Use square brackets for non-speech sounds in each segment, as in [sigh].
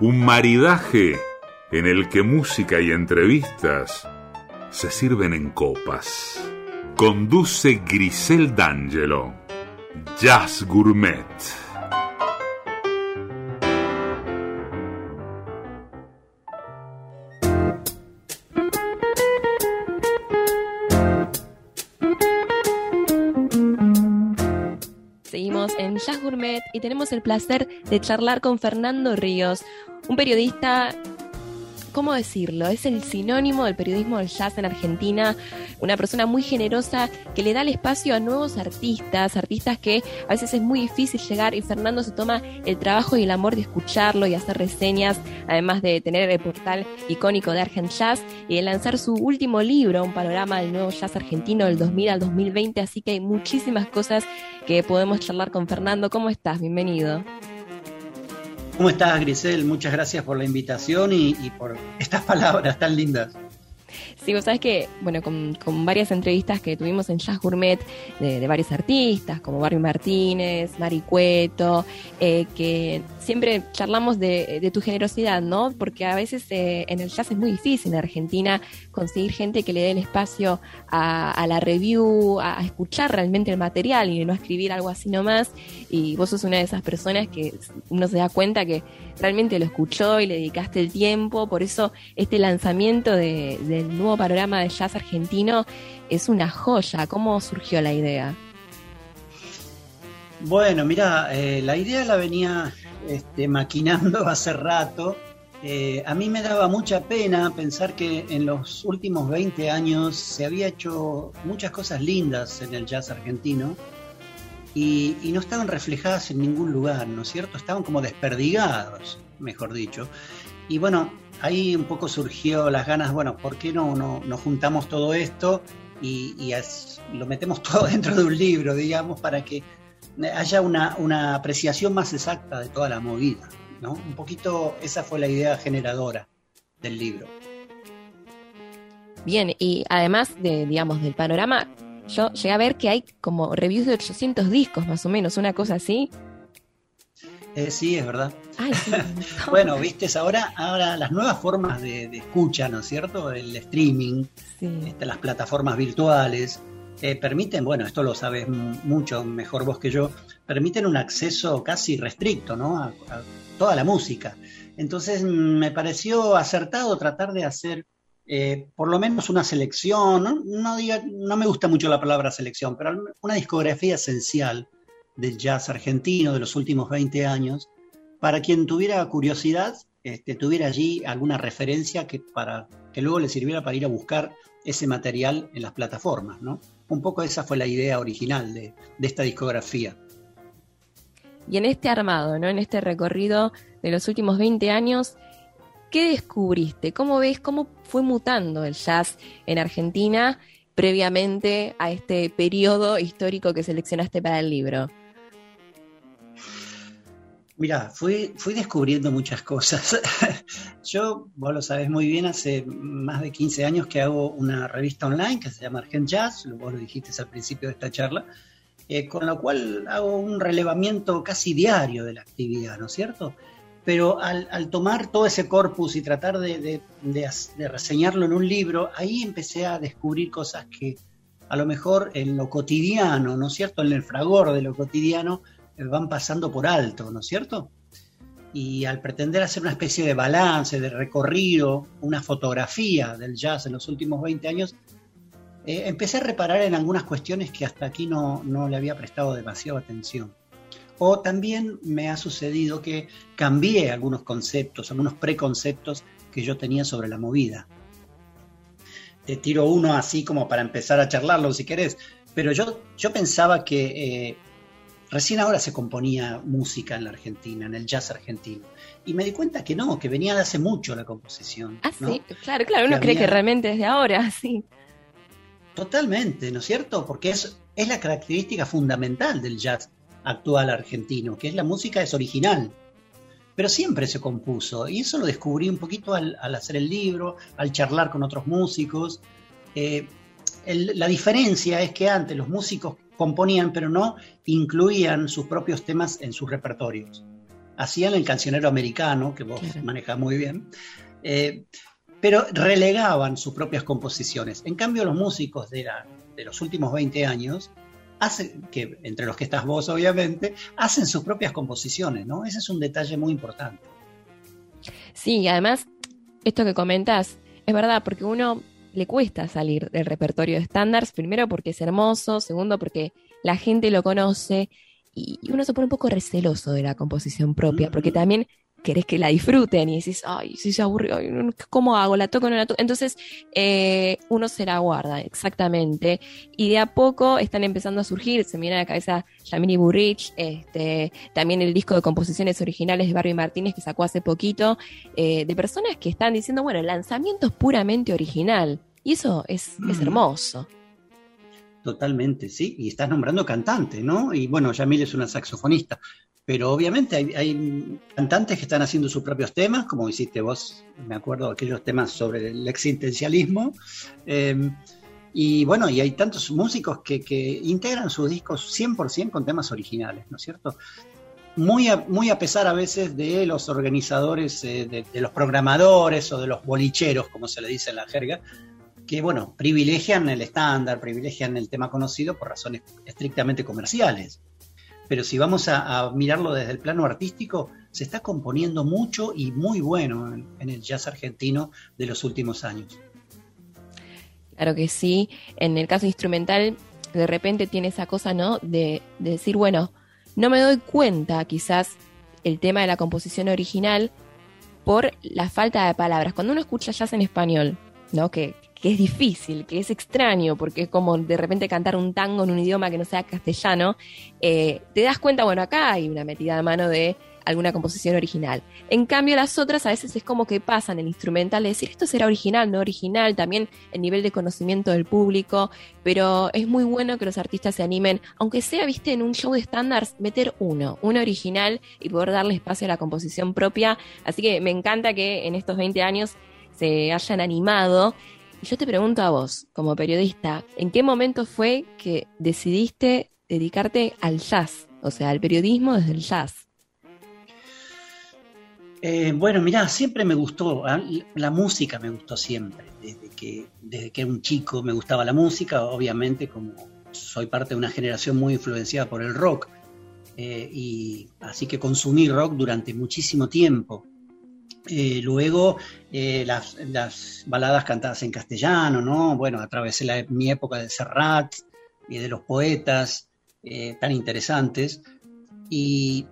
Un maridaje en el que música y entrevistas se sirven en copas. Conduce Grisel D'Angelo. Jazz Gourmet. Jazz Gourmet y tenemos el placer de charlar con Fernando Ríos, un periodista ¿cómo decirlo? Es el sinónimo del periodismo del jazz en Argentina, una persona muy generosa que le da el espacio a nuevos artistas, artistas que a veces es muy difícil llegar y Fernando se toma el trabajo y el amor de escucharlo y hacer reseñas, además de tener el portal icónico de Argent Jazz y de lanzar su último libro, un panorama del nuevo jazz argentino del 2000 al 2020, así que hay muchísimas cosas que podemos charlar con Fernando. ¿Cómo estás? Bienvenido. ¿Cómo estás, Grisel? Muchas gracias por la invitación y, por estas palabras tan lindas. Sí, vos sabés que, bueno, con, varias entrevistas que tuvimos en Jazz Gourmet de, varios artistas, como Barbie Martínez, Mari Cueto, eh, que siempre charlamos de, tu generosidad, ¿no? Porque a veces eh, en el jazz es muy difícil en Argentina conseguir gente que le dé el espacio a, la review, a, escuchar realmente el material y no escribir algo así nomás. Y vos sos una de esas personas que uno se da cuenta que realmente lo escuchó y le dedicaste el tiempo. Por eso este lanzamiento del nuevo panorama de jazz argentino es una joya. ¿Cómo surgió la idea? Bueno, mira, eh, la idea la venía este, maquinando [laughs] hace rato. Eh, a mí me daba mucha pena pensar que en los últimos 20 años se había hecho muchas cosas lindas en el jazz argentino y, no estaban reflejadas en ningún lugar, ¿no es cierto? Estaban como desperdigados, mejor dicho. Y bueno, ahí un poco surgió las ganas, bueno, ¿por qué no, no, juntamos todo esto y, lo metemos [laughs] todo dentro de un libro, digamos, para que haya una, apreciación más exacta de toda la movida. ¿no? Un poquito esa fue la idea generadora del libro. Bien, y además de, digamos, del panorama, yo llegué a ver que hay como reviews de 800 discos, más o menos, una cosa así. Eh, sí, es verdad. [laughs] bueno, viste, ahora, ahora las nuevas formas de, escucha, ¿no es cierto? El streaming, este, las plataformas virtuales, eh, permiten, bueno, esto lo sabes mucho mejor vos que yo, permiten un acceso casi restricto ¿no? a, toda la música. Entonces me pareció acertado tratar de hacer eh, por lo menos una selección, ¿no? No, no me gusta mucho la palabra selección, pero una discografía esencial del jazz argentino de los últimos 20 años, para quien tuviera curiosidad, este, tuviera allí alguna referencia que, para, que luego le sirviera para ir a buscar ese material en las plataformas, ¿no? Un poco esa fue la idea original de, esta discografía. Y en este armado, ¿no? En este recorrido de los últimos 20 años, ¿qué descubriste? ¿Cómo ves cómo fue mutando el jazz en Argentina previamente a este periodo histórico que seleccionaste para el libro? Mira, fui, fui descubriendo muchas cosas. [laughs] Yo, vos lo sabés muy bien, hace más de 15 años que hago una revista online que se llama Argent Jazz, vos lo dijiste al principio de esta charla, eh, con lo cual hago un relevamiento casi diario de la actividad, ¿no es cierto? Pero al, tomar todo ese corpus y tratar de, de reseñarlo en un libro, ahí empecé a descubrir cosas que a lo mejor en lo cotidiano, ¿no es cierto? En el fragor de lo cotidiano, van pasando por alto, ¿no es cierto? Y al pretender hacer una especie de balance, de recorrido, una fotografía del jazz en los últimos 20 años, eh, empecé a reparar en algunas cuestiones que hasta aquí no, no le había prestado demasiada atención. O también me ha sucedido que cambié algunos conceptos, algunos preconceptos que yo tenía sobre la movida. Te tiro uno así como para empezar a charlarlo si querés, pero yo, yo pensaba que eh, recién ahora se componía música en la Argentina, en el jazz argentino. Y me di cuenta que no, que venía de hace mucho la composición. Ah, sí, claro, claro, uno cree que realmente es de ahora, [laughs] sí. Totalmente, ¿no es cierto? Porque es, es la característica fundamental del jazz actual argentino, que es la música es original, pero siempre se compuso. Y eso lo descubrí un poquito al, hacer el libro, al charlar con otros músicos. Eh, la diferencia es que antes los músicos componían, pero no incluían sus propios temas en sus repertorios. Hacían el cancionero americano, que vos manejas muy bien, eh, pero relegaban sus propias composiciones. En cambio, los músicos de, de los últimos 20 años, hacen, que entre los que estás vos obviamente, hacen sus propias composiciones, ¿no? Ese es un detalle muy importante. Sí, además, esto que comentas, es verdad, porque uno le cuesta salir del repertorio de estándares, primero porque es hermoso, segundo porque la gente lo conoce y uno se pone un poco receloso de la composición propia, porque también querés que la disfruten y decís, ay, si se aburrió, ¿cómo hago? ¿La toco o no la toco? Entonces, eh, uno se la guarda, exactamente. Y de a poco están empezando a surgir, se me viene a la cabeza Yamini Burrich, este, también el disco de composiciones originales de Barbie Martínez que sacó hace poquito, eh, de personas que están diciendo, bueno, el lanzamiento es puramente original. Y eso es, es hermoso. Totalmente, sí. Y estás nombrando cantante, ¿no? Y bueno, Yamil es una saxofonista pero obviamente hay, cantantes que están haciendo sus propios temas, como hiciste vos, me acuerdo, aquellos temas sobre el existencialismo. Em, y bueno, y hay tantos músicos que, integran sus discos 100% con temas originales, ¿no es cierto? Muy a, muy a pesar a veces de los organizadores, eh, de, de, los programadores o de los bolicheros, como se le dice en la jerga, que bueno, privilegian el estándar, privilegian el tema conocido por razones estrictamente comerciales pero si vamos a, mirarlo desde el plano artístico, se está componiendo mucho y muy bueno en, el jazz argentino de los últimos años. Claro que sí. En el caso instrumental, de repente tiene esa cosa, ¿no? De, de, decir, bueno, no me doy cuenta quizás el tema de la composición original por la falta de palabras. Cuando uno escucha jazz en español, ¿no? Que, que es difícil, que es extraño, porque es como de repente cantar un tango en un idioma que no sea castellano, eh, te das cuenta, bueno, acá hay una metida de mano de alguna composición original. En cambio, las otras a veces es como que pasan el instrumental de decir esto será original, no original, también el nivel de conocimiento del público, pero es muy bueno que los artistas se animen, aunque sea, viste, en un show de estándares, meter uno, uno original y poder darle espacio a la composición propia. Así que me encanta que en estos 20 años se hayan animado y yo te pregunto a vos, como periodista, ¿en qué momento fue que decidiste dedicarte al jazz? O sea, al periodismo desde el jazz. Eh, bueno, mirá, siempre me gustó, la música me gustó siempre, desde que, desde que era un chico me gustaba la música, obviamente como soy parte de una generación muy influenciada por el rock, eh, y así que consumí rock durante muchísimo tiempo. Eh, luego eh, las, baladas cantadas en castellano, ¿no? Bueno, atravesé la, mi época de Serrat y de los poetas eh, tan interesantes. Y,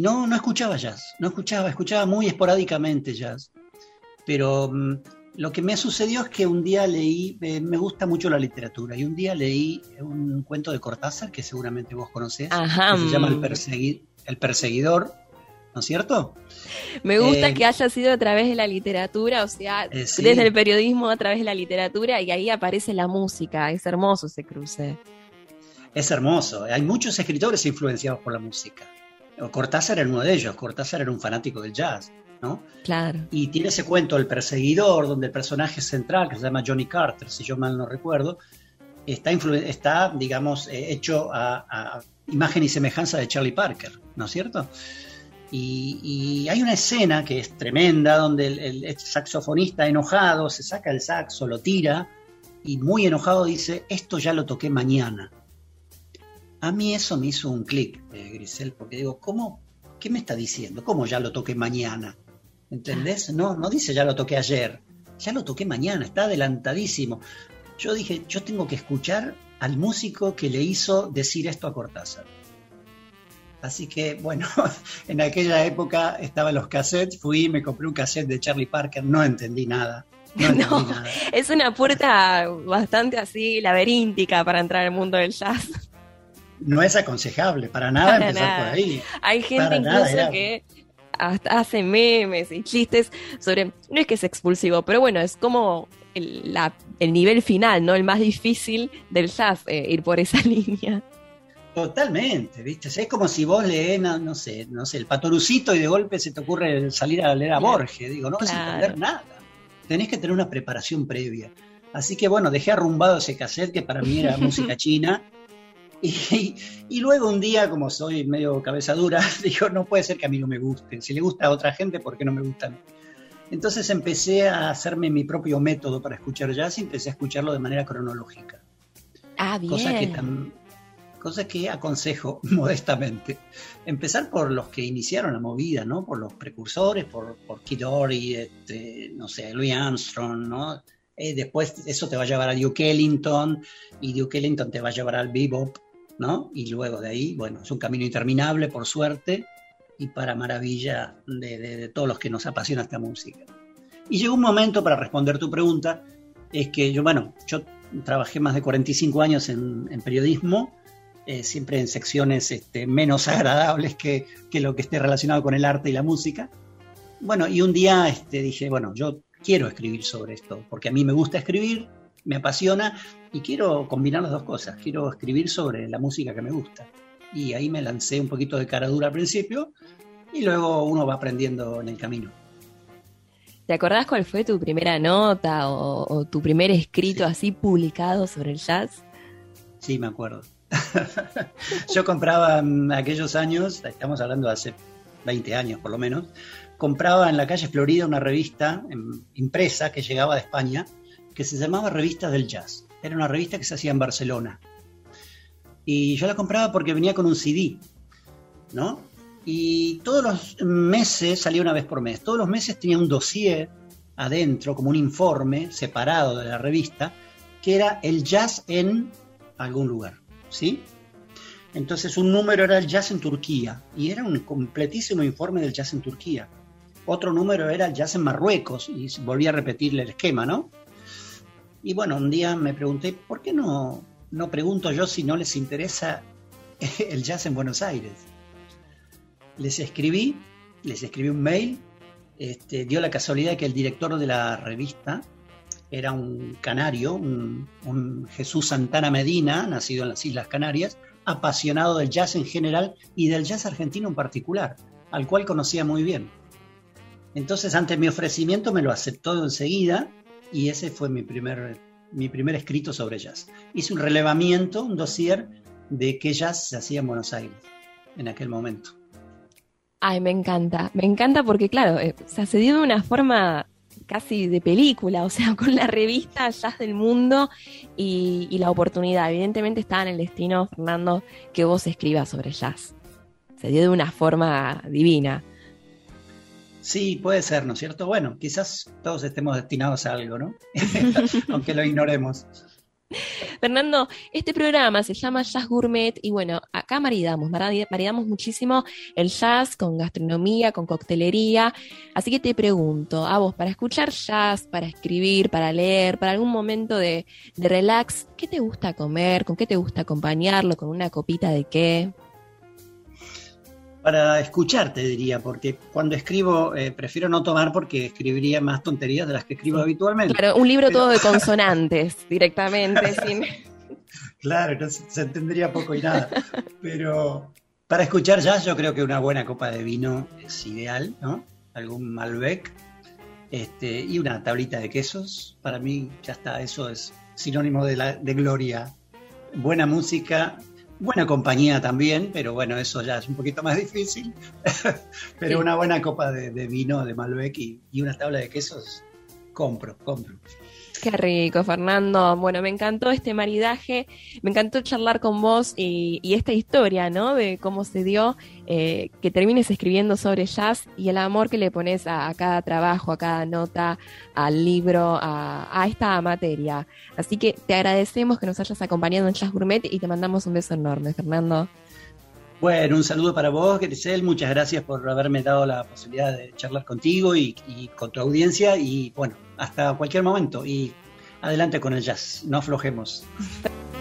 no, no escuchaba jazz, no escuchaba, escuchaba muy esporádicamente jazz. Pero mm, lo que me sucedió es que un día leí, me gusta mucho la literatura, y un día leí un cuento de Cortázar, que seguramente vos conocés, que se llama El, el Perseguidor ¿no es cierto? Me gusta eh, que haya sido a través de la literatura, o sea, eh, desde el periodismo a través de la literatura y ahí aparece la música, es hermoso ese cruce. Es hermoso, hay muchos escritores influenciados por la música. Cortázar era uno de ellos, Cortázar era un fanático del jazz, ¿no? Claro. Y tiene ese cuento El perseguidor, donde el personaje central, que se llama Johnny Carter, si yo mal no recuerdo, está, está digamos, eh, hecho a, a imagen y semejanza de Charlie Parker, ¿no es cierto? Y, hay una escena que es tremenda donde el, saxofonista enojado se saca el saxo, lo tira y muy enojado dice, esto ya lo toqué mañana. A mí eso me hizo un clic, eh, Grisel, porque digo, ¿cómo? ¿Qué me está diciendo? ¿Cómo ya lo toqué mañana? ¿Entendés? No, no dice ya lo toqué ayer, ya lo toqué mañana, está adelantadísimo. Yo dije, yo tengo que escuchar al músico que le hizo decir esto a Cortázar. Así que, bueno, [laughs] en aquella época estaban los cassettes, fui y me compré un cassette de Charlie Parker, no entendí nada. [laughs] No, entendí nada. es una puerta bastante así laberíntica para entrar al mundo del jazz. no es aconsejable para nada empezar por ahí. Hay gente incluso que hasta hace memes y chistes sobre, no es que es expulsivo, pero bueno, es como el, nivel final, ¿no? El más difícil del jazz, eh, ir por esa [laughs] línea. Totalmente, ¿viste? es como si vos lees, no, sé, no sé, el patorucito y de golpe se te ocurre salir a leer a Borges. Digo, no vas a entender nada. Tenés que tener una preparación previa. Así que bueno, dejé arrumbado ese cassette que para mí era [laughs] música china. Y, y, luego un día, como soy medio cabeza dura, [laughs] digo, no puede ser que a mí no me guste. Si le gusta a otra gente, ¿por qué no me gusta a mí? Entonces empecé a hacerme mi propio método para escuchar jazz y empecé a escucharlo de manera cronológica. Ah, bien. Cosa que cosa que aconsejo [laughs] modestamente. Empezar por los que iniciaron la movida, ¿no? Por los precursores, por, por Kid Ory, este, no sé, Louis Armstrong, ¿no? Eh, después eso te va a llevar a Duke Ellington y Duke Ellington te va a llevar al bebop, ¿no? Y luego de ahí, bueno, es un camino interminable, por suerte, y para maravilla de, todos los que nos apasiona esta música. Y llegó un momento para responder tu pregunta, es que yo, bueno, yo trabajé más de 45 años en periodismo eh, siempre en secciones este, menos [laughs] agradables que, lo que esté relacionado con el arte y la música. Bueno, y un día este, dije, bueno, yo quiero escribir sobre esto, porque a mí me gusta escribir, me apasiona y quiero combinar las dos cosas, quiero escribir sobre la música que me gusta. Y ahí me lancé un poquito de cara dura al principio y luego uno va aprendiendo en el camino. ¿Te acordás cuál fue tu primera nota o, tu primer escrito así publicado sobre el jazz? Sí, me acuerdo. [laughs] Yo compraba en aquellos años, estamos hablando de hace 20 años por lo menos, compraba en la calle Florida una revista em, impresa que llegaba de España que se llamaba Revistas del Jazz. Era una revista que se hacía en Barcelona. Y yo la compraba porque venía con un CD, ¿no? Y todos los meses, salía una vez por mes, todos los meses tenía un dossier adentro, como un informe separado de la revista, que era el jazz en algún lugar. ¿Sí? Entonces un número era el jazz en Turquía y era un completísimo informe del jazz en Turquía. Otro número era el jazz en Marruecos y volví a repetirle el esquema, ¿no? Y bueno, un día me pregunté, ¿por qué no, no pregunto yo si no les interesa [laughs] el jazz en Buenos Aires? Les escribí, les escribí un mail, este, dio la casualidad que el director de la revista era un canario, un, Jesús Santana Medina, nacido en las Islas Canarias, apasionado del jazz en general y del jazz argentino en particular, al cual conocía muy bien. Entonces, ante mi ofrecimiento, me lo aceptó enseguida y ese fue mi primer, mi primer escrito sobre jazz. Hice un relevamiento, un dossier de qué jazz se hacía en Buenos Aires en aquel momento. Ay, me encanta, me encanta porque, claro, eh, se dio de una forma casi de película, o sea, [laughs] con la revista Jazz del Mundo y, la oportunidad. Evidentemente estaba en el destino, Fernando, que vos escribas sobre jazz. Se dio de una forma divina. Sí, puede ser, ¿no es cierto? Bueno, quizás todos estemos destinados a algo, ¿no? [laughs] Aunque lo ignoremos. [laughs] Fernando, este programa se llama Jazz Gourmet y bueno, acá maridamos, maridamos muchísimo el jazz con gastronomía, con coctelería. Así que te pregunto, a vos, para escuchar jazz, para escribir, para leer, para algún momento de, de relax, ¿qué te gusta comer? ¿Con qué te gusta acompañarlo? ¿Con una copita de qué? Para escucharte, diría, porque cuando escribo eh, prefiero no tomar porque escribiría más tonterías de las que escribo habitualmente. Claro, un libro todo de [laughs] consonantes directamente. sin... [laughs] Claro, se entendería poco y nada. Pero para escuchar jazz yo creo que una buena copa de vino es ideal, ¿no? Algún Malbec este, y una tablita de quesos. Para mí ya está, eso es sinónimo de, la, de gloria. Buena música, Buena compañía también, pero bueno, eso ya es un poquito más difícil. [laughs] pero una buena copa de, vino de Malbec y, y, una tabla de quesos, compro, compro. Qué rico, Fernando. Bueno, me encantó este maridaje, me encantó charlar con vos y, esta historia, ¿no? De cómo se dio eh, que termines escribiendo sobre jazz y el amor que le pones a, cada trabajo, a cada nota, al libro, a, esta materia. Así que te agradecemos que nos hayas acompañado en Jazz Gourmet y te mandamos un beso enorme, Fernando. Bueno, un saludo para vos, Grisel. Muchas gracias por haberme dado la posibilidad de charlar contigo y, y con tu audiencia. Y bueno, hasta cualquier momento y adelante con el jazz, no aflojemos. [laughs]